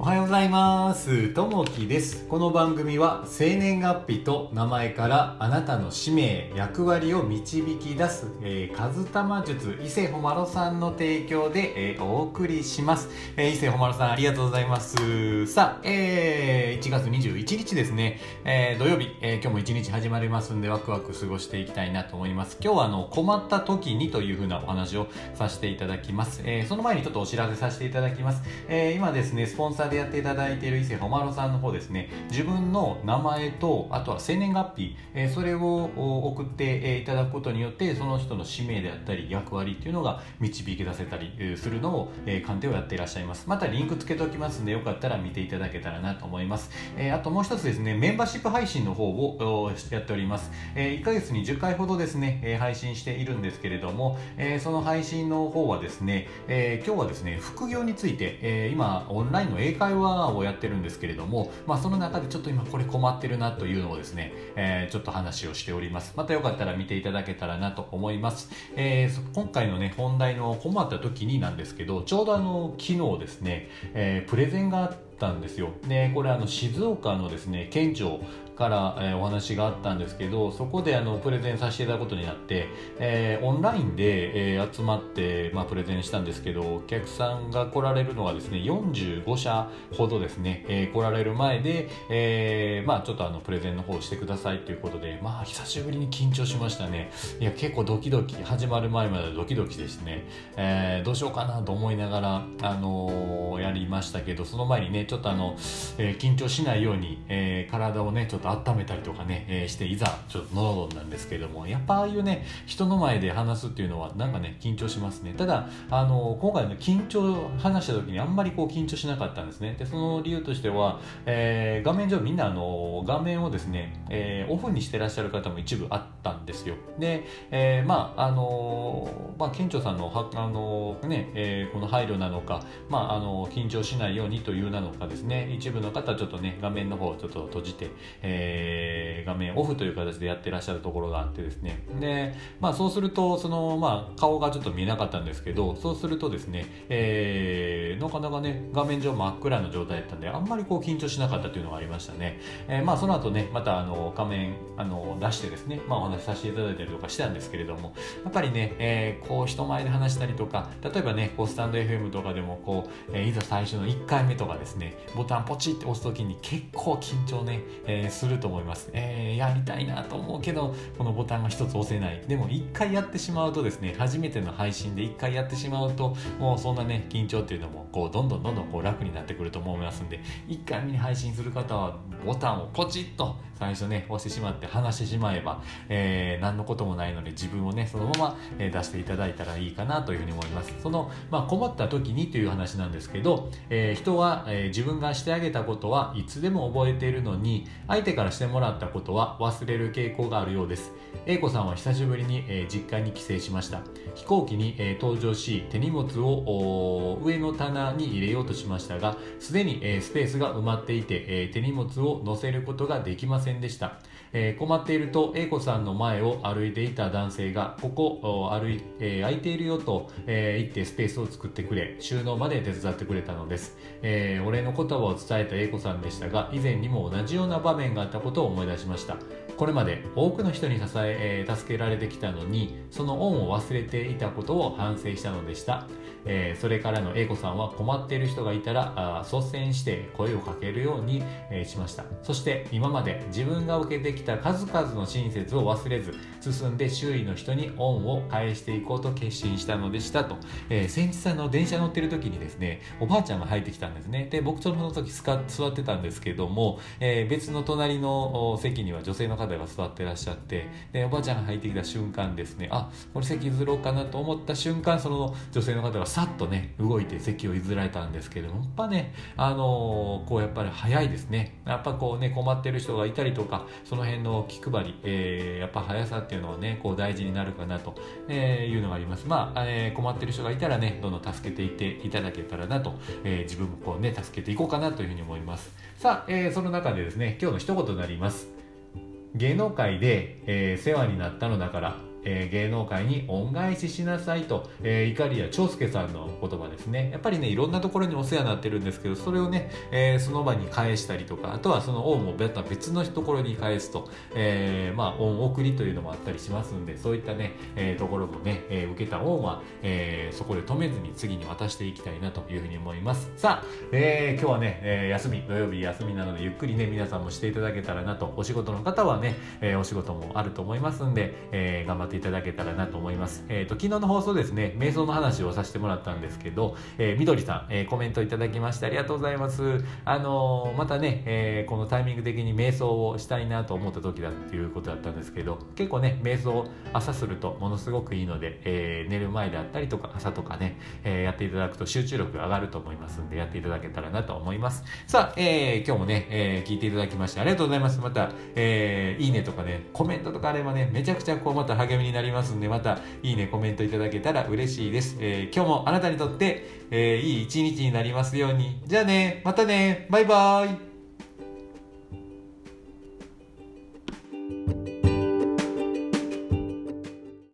おはようございます。ともきです。この番組は生年月日と名前からあなたの使命、役割を導き出す、えー、カズタマ術伊勢ほまろさんの提供で、えーお送りします。えー伊勢ほまろさんありがとうございます。さあ、えー1月21日ですね、えー土曜日、えー今日も一日始まりますんでワクワク過ごしていきたいなと思います。今日はあの困った時にというふうなお話をさせていただきます。えーその前にちょっとお知らせさせていただきます。えー今ですね、スポンサーでやっていただいている伊勢ほまろさんの方ですね、自分の名前と、あとは生年月日、えーそれを送っていただくことによって、その人の使命であったり、役割っていうのが導き出せたりするのを、えー鑑定をやっていらっしゃいます。またリンクつけておきますんで、よかったら見ていただけたらなと思います。えーあともう一つですね、メンバーシップ配信の方をやっております。え1ヶ月に10回ほどですね、配信しているんですけれども、えその配信の方はですね、え今日はですね、副業について、え今、オンラインの英会会話をやってるんですけれども、まあ、その中でちょっと今これ困ってるなというのをですね、えーちょっと話をしております。またよかったら見ていただけたらなと思います。えー今回のね、本題の困った時になんですけど、ちょうどあの、昨日ですね、えープレゼンがあったんですよ。で、これあの、静岡のですね、県庁から、えーお話があったんですけど、そこであの、プレゼンさせていただくことになって、えーオンラインで、えー集まって、まあ、プレゼンしたんですけど、お客さんが来られるのがですね、45社ほどですね、えー来られる前で、えーまあ、ちょっとあの、プレゼンの方をしてくださいということで、まあ、久しぶりに緊張しましたね。いや、結構ドキドキ、始まる前までドキドキですね。えーどうしようかなと思いながら、あのーやりましたけど、その前にね、ちょっとあの、えー緊張しないように、えー体をね、ちょっと温めたりとかね、えーして、いざ、ちょっと喉なんですけれども、やっぱああいうね、人の前で話すっていうのは、なんかね、緊張しますね。ただ、あのー今回の緊張、話した時にあんまりこう緊張しなかったんですね。で、その理由としては、えー画面上みんなあのー画面をですね、えーオフにしてらっしゃる方も一部あったんですよ。で、えーまあ、あのーまあ、県庁さんのは、あのーね、えーこの配慮なのか、まあ、あの緊張しないようにというなのかですね、一部の方ちょっとね、画面の方をちょっと閉じて、えー画面オフという形でやってらっしゃるところがあってですね、で、まあ、そうすると、その、まあ、顔がちょっと見えなかったんですけど、そうするとですね、えーなかなかね、画面上真っ暗な状態だったんで、あんまりこう緊張しなかったというのがありましたね。えーまあ、その後ね、またあの画面あの出してですね、まあ、お話しさせていただいたりとかしたんですけれども、やっぱりね、えーこう人前で話したりとか、例えばね、こうスタンド FM とかでもこう、えいざ最初の1回目とかですね、ボタンポチって押すときに結構緊張ね、えーするると思います。えーやりたいなと思うけど、このボタンが一つ押せない。でも1回やってしまうとですね、初めての配信で1回やってしまうと、もうそんなね、緊張っていうのも、こう、どんどんどんどんこう楽になってくると思いますんで、1回目に配信する方は、ボタンをポチッと最初ね、押してしまって話してしまえば、えー何のこともないので自分をね、そのまま、出していただいたらいいかなというふうに思います。その、まあ、困った時にという話なんですけど、えー人は、えー自分がしてあげたことはいつでも覚えているのに、相手からしてもらったことは忘れる傾向があるようです。A 子さんは久しぶりに、えー実家に帰省しました。飛行機に、えー登場し、手荷物を上の棚に入れようとしましたが、すでに、えースペースが埋まっていて、えー手荷物を載せることができませんでした。えー困っていると、英子さんの前を歩いていた男性が、ここ歩い、えー空いているよと、えー言ってスペースを作ってくれ、収納まで手伝ってくれたのです。えーお礼の言葉を伝えた英子さんでしたが、以前にも同じような場面があったことを思い出しました。これまで多くの人に支ええー助けられてきたのに、その恩を忘れていたことを反省したのでした。えーそれからの英子さんは困っている人がいたらあ率先して声をかけるように、えーしましたそして今まで自分が受けてきた数々の親切を忘れず進んで周囲の人に恩を返していこうと決心したのでしたと、えー先日あの電車乗ってる時にですねおばあちゃんが入ってきたんですね。で僕その時座ってたんですけども、えー別の隣の席には女性の方が座ってらっしゃってでおばあちゃんが入ってきた瞬間ですねあこれ席譲ろうかなと思った瞬間その女性の方がさっとね動いて席を譲られたんですけどもやっぱねあのーこうやっぱり早いですね。やっぱこうね困ってる人がいたりとかその辺の気配り、えーやっぱ速さっていうのはねこう大事になるかなと、いうのがあります。まあ、えー困ってる人がいたらねどんどん助けていっていただけたらなと、えー自分もこうね助けていこうかなというふうに思います。さあ、えーその中でですね今日の一言になります。芸能界で、えー世話になったのだからえー、芸能界に恩返ししなさいと、えー、碇谷長介さんの言葉ですね。やっぱりねいろんなところにお世話になってるんですけどそれをね、えー、その場に返したりとかあとはその恩を別のところに返すと、えー、まあ恩送りというのもあったりしますんでそういったね、えー、ところもね、えー、受けた恩は、えー、そこで止めずに次に渡していきたいなというふうに思います。さあ、えー、今日はね、えー、休み土曜日休みなのでゆっくりね皆さんもしていただけたらなとお仕事の方はね、えー、お仕事もあると思いますんで、えー、頑張ってていただけたらなと思います。えっ、ー、と、昨日の放送ですね、瞑想の話をさせてもらったんですけど、えー、みどりさん、えー、コメントいただきましてありがとうございます。あのー、またね、え、このタイミング的に瞑想をしたいなと思った時だっていうことだったんですけど、結構ね、瞑想朝するとものすごくいいので、え、寝る前であったりとか朝とかね、え、やっていただくと集中力が上がると思いますんで、やっていただけたらなと思います。さあ、え、今日もね、え、聞いていただきましてありがとうございます。また、えー、いいねとかね、コメントとかあればね、めちゃくちゃこうまた励みみになりますんで、またいいね、コメントいただけたら嬉しいです。えー、今日もあなたにとって、えー、いい一日になりますように。じゃあね、またね、バイバーイ。